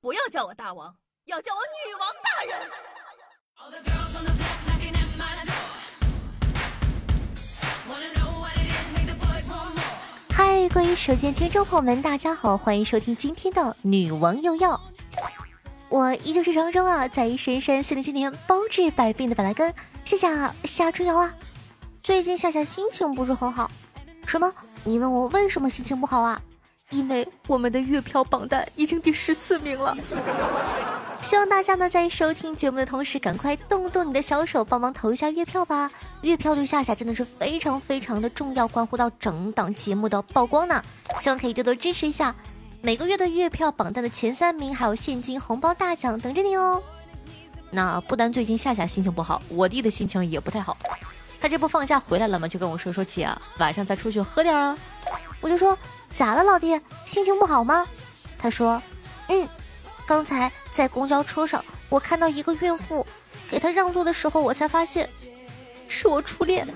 不要叫我大王，要叫我女王大人。嗨，各位手机听众朋友们，大家好，欢迎收听今天的《女王又要》。我依旧是长生啊，在深山训练千年，包治百病的板蓝根。谢谢啊夏春瑶啊，最近夏夏心情不是很好。什么？你问我为什么心情不好啊？因为我们的月票榜单已经第十四名了。希望大家呢在收听节目的同时，赶快动动你的小手，帮忙投一下月票吧。月票对夏夏真的是非常非常的重要，关乎到整档节目的曝光呢。希望可以多多支持一下。每个月的月票榜单的前三名还有现金红包大奖等着你哦。那不单最近夏夏心情不好，我弟的心情也不太好。他这不放假回来了吗？就跟我说说姐，晚上再出去喝点啊。我就说。咋了，老弟？心情不好吗？他说：“嗯，刚才在公交车上，我看到一个孕妇，给她让座的时候，我才发现是我初恋，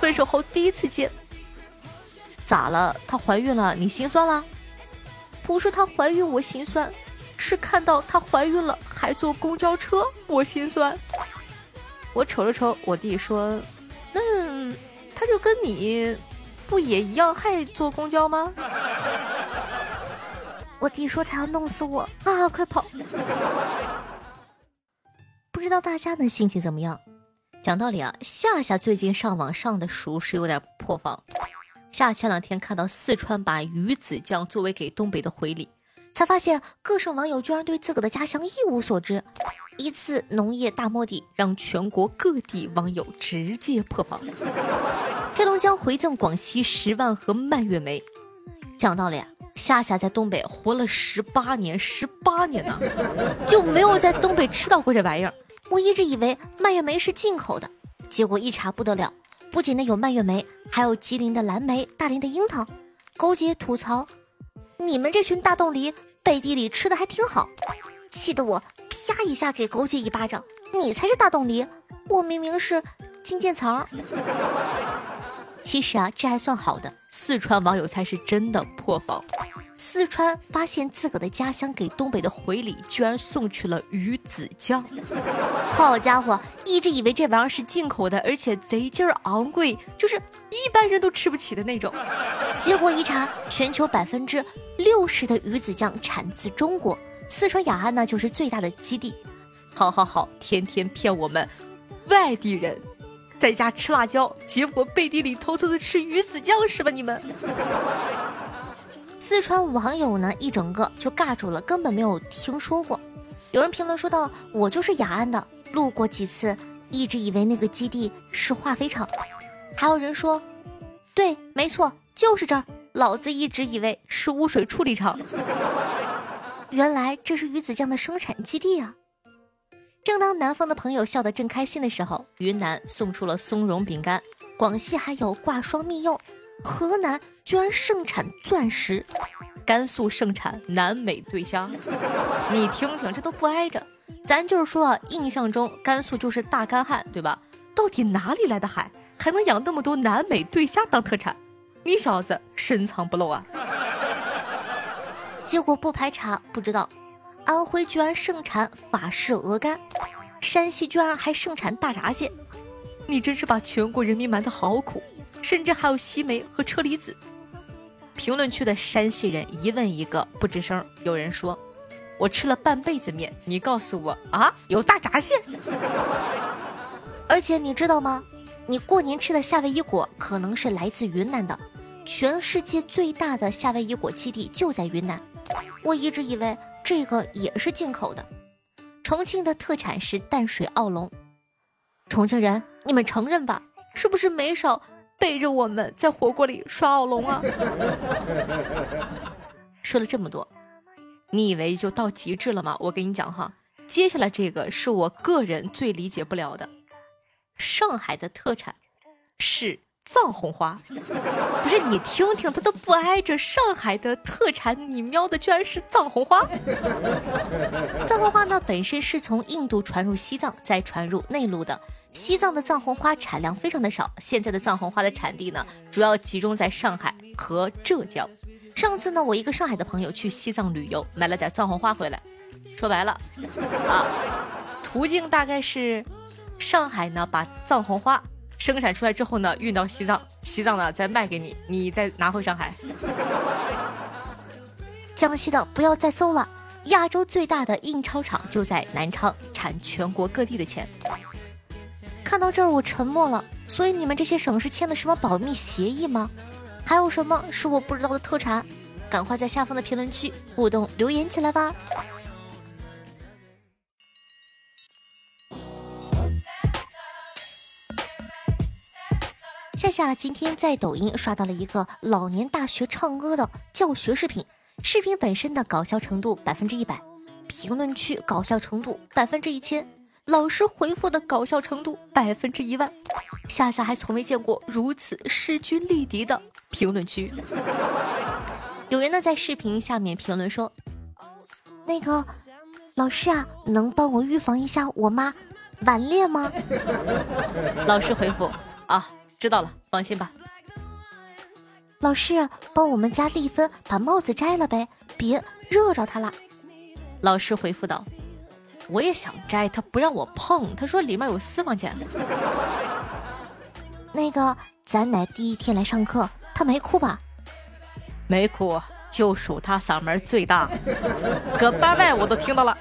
分手后第一次见。咋了？她怀孕了，你心酸了？不是她怀孕我心酸，是看到她怀孕了还坐公交车我心酸。我瞅了瞅我弟说，那他就跟你。”不也一样还坐公交吗？我弟说他要弄死我啊！快跑！不知道大家的心情怎么样？讲道理啊，夏夏最近上网上的熟是有点破防。夏前两天看到四川把鱼子酱作为给东北的回礼，才发现各省网友居然对自个的家乡一无所知。一次农业大摸底，让全国各地网友直接破防。黑龙江回赠广西十万盒蔓越莓。讲道理，夏夏在东北活了十八年，十八年呢，就没有在东北吃到过这玩意儿。我一直以为蔓越莓是进口的，结果一查不得了，不仅呢有蔓越莓，还有吉林的蓝莓、大连的樱桃。勾姐吐槽：“你们这群大冻梨，背地里吃的还挺好。”气得我啪一下给狗姐一巴掌。你才是大冻梨，我明明是金渐层。其实啊，这还算好的。四川网友才是真的破防。四川发现自个的家乡给东北的回礼，居然送去了鱼子酱。好家伙，一直以为这玩意儿是进口的，而且贼劲儿昂贵，就是一般人都吃不起的那种。结果一查，全球百分之六十的鱼子酱产自中国，四川雅安呢就是最大的基地。好好好，天天骗我们外地人。在家吃辣椒，结果背地里偷偷的吃鱼子酱是吧？你们，四川网友呢一整个就尬住了，根本没有听说过。有人评论说道：“我就是雅安的，路过几次，一直以为那个基地是化肥厂。”还有人说：“对，没错，就是这儿，老子一直以为是污水处理厂，原来这是鱼子酱的生产基地啊！”正当南方的朋友笑得正开心的时候，云南送出了松茸饼干，广西还有挂霜蜜柚，河南居然盛产钻石，甘肃盛产南美对虾。你听听，这都不挨着。咱就是说啊，印象中甘肃就是大干旱，对吧？到底哪里来的海，还能养那么多南美对虾当特产？你小子深藏不露啊！结果不排查不知道。安徽居然盛产法式鹅肝，山西居然还盛产大闸蟹，你真是把全国人民瞒得好苦，甚至还有西梅和车厘子。评论区的山西人一问一个不吱声，有人说：“我吃了半辈子面，你告诉我啊，有大闸蟹。”而且你知道吗？你过年吃的夏威夷果可能是来自云南的，全世界最大的夏威夷果基地就在云南。我一直以为。这个也是进口的。重庆的特产是淡水奥龙。重庆人，你们承认吧？是不是没少背着我们在火锅里刷奥龙啊？说了这么多，你以为就到极致了吗？我跟你讲哈，接下来这个是我个人最理解不了的。上海的特产是。藏红花，不是你听听，它都不挨着上海的特产，你瞄的居然是藏红花。藏红花呢，本身是从印度传入西藏，再传入内陆的。西藏的藏红花产量非常的少，现在的藏红花的产地呢，主要集中在上海和浙江。上次呢，我一个上海的朋友去西藏旅游，买了点藏红花回来。说白了，啊，途径大概是上海呢把藏红花生产出来之后呢运到西藏，西藏呢再卖给你，你再拿回上海。江西的不要再搜了，亚洲最大的印钞厂就在南昌，产全国各地的钱。看到这儿我沉默了，所以你们这些省市签的什么保密协议吗？还有什么是我不知道的特产？赶快在下方的评论区互动留言起来吧！夏夏今天在抖音刷到了一个老年大学唱歌的教学视频，视频本身的搞笑程度百分之一百，评论区搞笑程度百分之一千，老师回复的搞笑程度百分之一万。夏夏还从未见过如此势均力敌的评论区。有人呢在视频下面评论说：“那个老师啊，能帮我预防一下我妈顽劣吗？” 老师回复：“啊。”知道了，放心吧。老师，帮我们家丽芬把帽子摘了呗，别热着她了。老师回复道：“我也想摘，他不让我碰，他说里面有私房钱。”那个，咱奶第一天来上课，她没哭吧？没哭，就数她嗓门最大，搁班外我都听到了。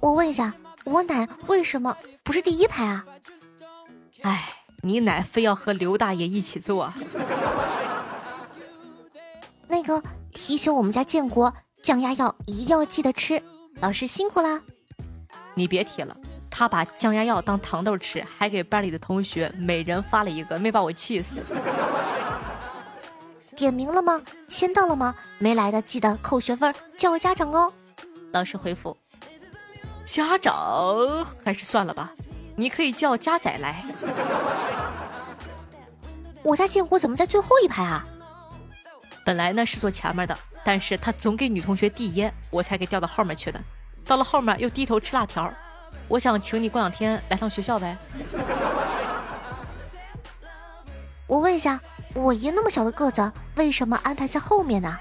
我问一下，我奶为什么不是第一排啊？哎，你奶非要和刘大爷一起做。那个提醒我们家建国，降压药一定要记得吃。老师辛苦啦！你别提了，他把降压药当糖豆吃，还给班里的同学每人发了一个，没把我气死。点名了吗？签到了吗？没来的记得扣学分，叫家长哦。老师回复：家长还是算了吧。你可以叫家仔来。我家建国怎么在最后一排啊？本来呢是坐前面的，但是他总给女同学递烟，我才给调到后面去的。到了后面又低头吃辣条。我想请你过两天来趟学校呗。我问一下，我爷那么小的个子，为什么安排在后面呢？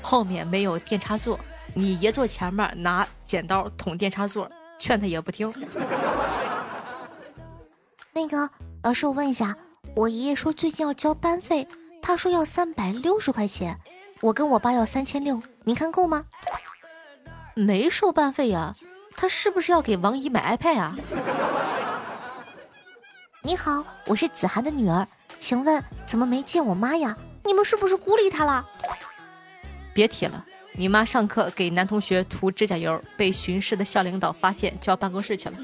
后面没有电插座，你爷坐前面拿剪刀捅电插座，劝他也不听。那个老师，我问一下，我爷爷说最近要交班费，他说要三百六十块钱，我跟我爸要三千六，您看够吗？没收班费呀，他是不是要给王姨买 iPad 啊？你好，我是子涵的女儿，请问怎么没见我妈呀？你们是不是孤立她了？别提了，你妈上课给男同学涂指甲油，被巡视的校领导发现，叫办公室去了。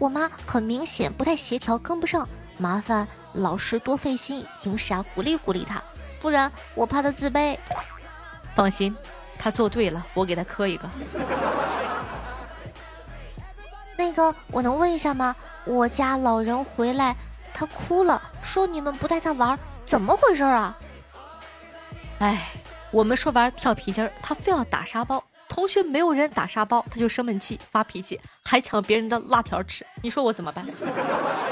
我妈很明显不太协调，跟不上，麻烦老师多费心，平时啊鼓励鼓励她，不然我怕她自卑。放心，她做对了，我给她磕一个。那个，我能问一下吗？我家老人回来，他哭了，说你们不带他玩，怎么回事啊？哎，我们说玩跳皮筋儿，他非要打沙包。同学没有人打沙包，他就生闷气发脾气，还抢别人的辣条吃。你说我怎么办？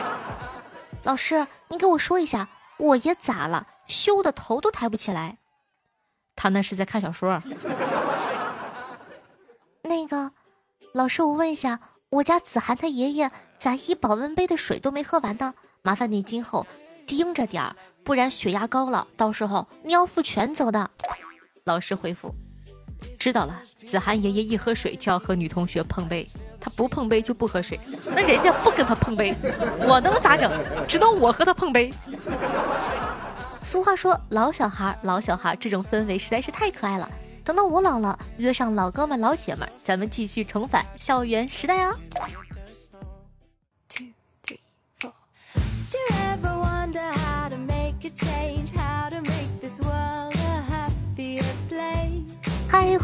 老师，你给我说一下，我爷咋了？羞的头都抬不起来。他那是在看小说。那个老师，我问一下，我家子涵他爷爷咋一保温杯的水都没喝完呢？麻烦你今后盯着点儿，不然血压高了，到时候你要负全责的。老师回复。知道了，子涵爷爷一喝水就要和女同学碰杯，他不碰杯就不喝水。那人家不跟他碰杯，我能咋整？只能我和他碰杯。俗话说，老小孩，老小孩，这种氛围实在是太可爱了。等到我老了，约上老哥们、老姐们，咱们继续重返校园时代啊！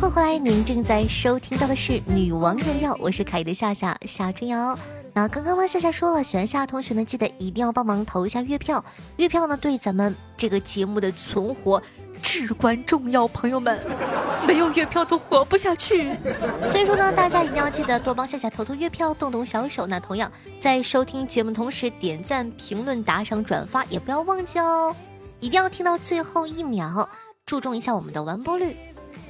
欢迎回来！您正在收听到的是《女王有药》，我是凯的夏夏夏春瑶。那刚刚呢，夏夏说了，喜欢夏同学呢，记得一定要帮忙投一下月票，月票呢对咱们这个节目的存活至关重要，朋友们，没有月票都活不下去。所以说呢，大家一定要记得多帮夏夏投投月票，动动小手。那同样在收听节目同时，点赞、评论、打赏、转发也不要忘记哦，一定要听到最后一秒，注重一下我们的完播率。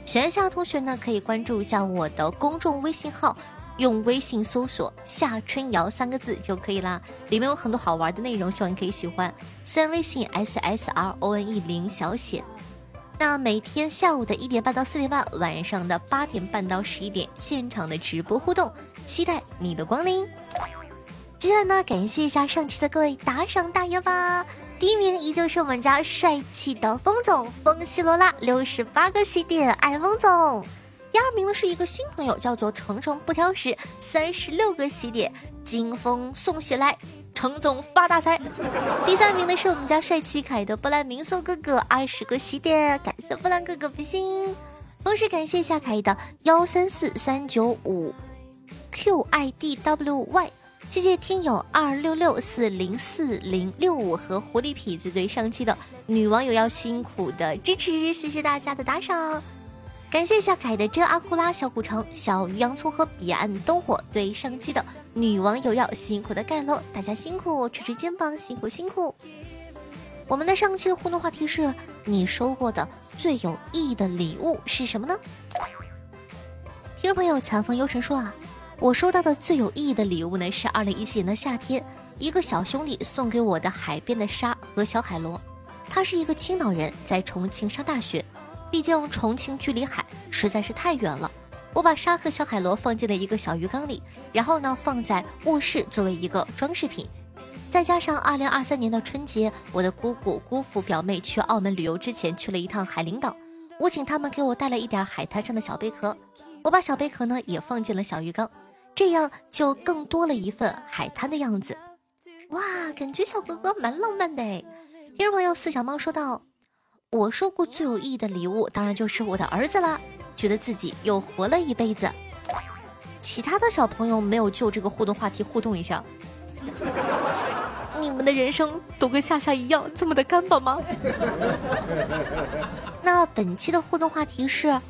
喜欢夏同学呢，可以关注一下我的公众微信号。用微信搜索“夏春瑶”三个字就可以啦，里面有很多好玩的内容，希望你可以喜欢。私人微信 s s r o n e 零小写。那每天下午的一点半到四点半，晚上的八点半到十一点，现场的直播互动，期待你的光临。接下来呢，感谢一下上期的各位打赏大爷吧。第一名依旧是我们家帅气的风总，风西罗拉六十八个喜点，爱风总。第二名呢是一个新朋友，叫做程程不挑食，三十六个喜点，金风送喜来，程总发大财。第三名呢是我们家帅气可爱的波兰民宿哥哥，二十个喜点，感谢波兰哥哥比心。同时感谢一下可爱的幺三四三九五 QIDWY，谢谢听友二六六四零四零六五和狐狸痞子对上期的女网友要辛苦的支持，谢谢大家的打赏。感谢下凯的真阿库拉、小古城、小鱼洋葱和彼岸灯火对上期的女网友要辛苦的盖楼，大家辛苦，捶捶肩膀，辛苦辛苦。我们的上期的互动话题是你收过的最有意义的礼物是什么呢？听众朋友残风幽尘说啊，我收到的最有意义的礼物呢是二零一七年的夏天，一个小兄弟送给我的海边的沙和小海螺，他是一个青岛人，在重庆上大学。毕竟重庆距离海实在是太远了，我把沙和小海螺放进了一个小鱼缸里，然后呢放在卧室作为一个装饰品。再加上二零二三年的春节，我的姑姑、姑父、表妹去澳门旅游之前去了一趟海陵岛，我请他们给我带了一点海滩上的小贝壳，我把小贝壳呢也放进了小鱼缸，这样就更多了一份海滩的样子。哇，感觉小哥哥蛮浪漫的哎。听众朋友四小猫说道。我收过最有意义的礼物，当然就是我的儿子了。觉得自己又活了一辈子。其他的小朋友没有就这个互动话题互动一下，你们的人生都跟夏夏一样这么的干巴吗？那本期的互动话题是：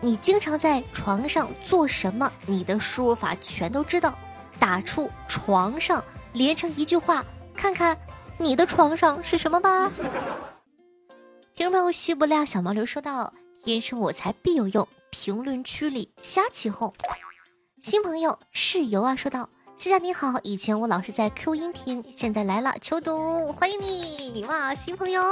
你经常在床上做什么？你的输入法全都知道，打出“床上”连成一句话，看看你的床上是什么吧。听众朋友，西伯利亚小毛驴说道：“天生我材必有用。”评论区里瞎起哄。新朋友室友啊说道：“夏夏你好，以前我老是在 Q 音听，现在来了，秋冬欢迎你哇！新朋友，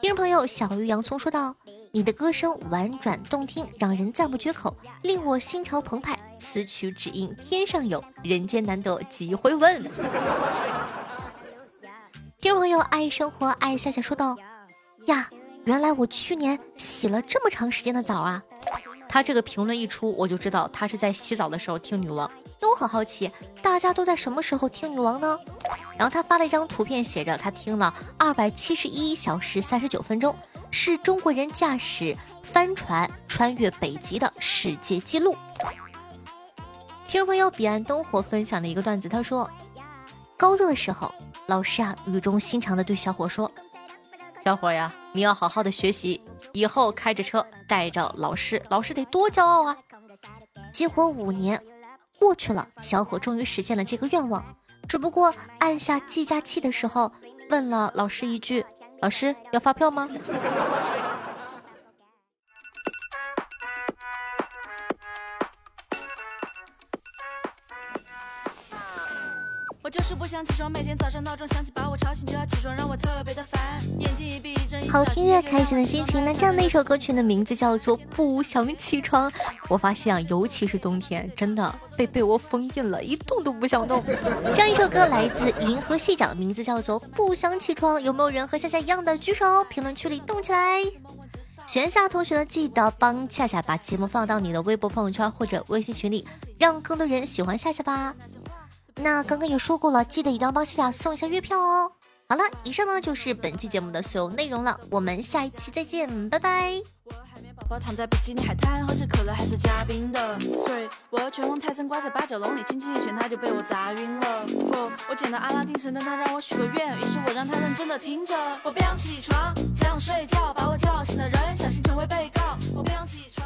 听众朋友小鱼洋葱说道：“你的歌声婉转动听，让人赞不绝口，令我心潮澎湃。此曲只应天上有人间难得几回闻。”听众朋友爱生活爱夏夏说道。呀，原来我去年洗了这么长时间的澡啊！他这个评论一出，我就知道他是在洗澡的时候听女王。都很好奇，大家都在什么时候听女王呢？然后他发了一张图片，写着他听了二百七十一小时三十九分钟，是中国人驾驶帆船穿越北极的世界纪录。听众朋友彼岸灯火分享的一个段子，他说，高中的时候，老师啊语重心长的对小伙说。小伙呀，你要好好的学习，以后开着车带着老师，老师得多骄傲啊！结果五年过去了，小伙终于实现了这个愿望，只不过按下计价器的时候，问了老师一句：“老师要发票吗？”就是不想起床，每天早上闹钟响起，把我吵醒就要起床，让我特别的烦。眼睛一闭一睁，好听越，开心的心情。那这样的一首歌曲的名字叫做《不想起床》。我发现啊，尤其是冬天，真的被被窝封印了，一动都不想动。这样一首歌来自银河系长，名字叫做《不想起床》。有没有人和夏夏一样的？举手，评论区里动起来。喜欢夏同学呢，记得帮夏夏把节目放到你的微博朋友圈或者微信群里，让更多人喜欢夏夏吧。那刚刚也说过了，记得一定要帮夏夏送一下月票哦。好了，以上呢就是本期节目的所有内容了，我们下一期再见，拜拜。宝躺在比基尼海滩，喝着可乐还是加冰的。Three，我拳王泰森挂在八角笼里，轻轻一拳他就被我砸晕了。Four，我捡到阿拉丁神灯，他让我许个愿，于是我让他认真的听着。我不想起床，想睡觉，把我叫醒的人小心成为被告。我不想起床。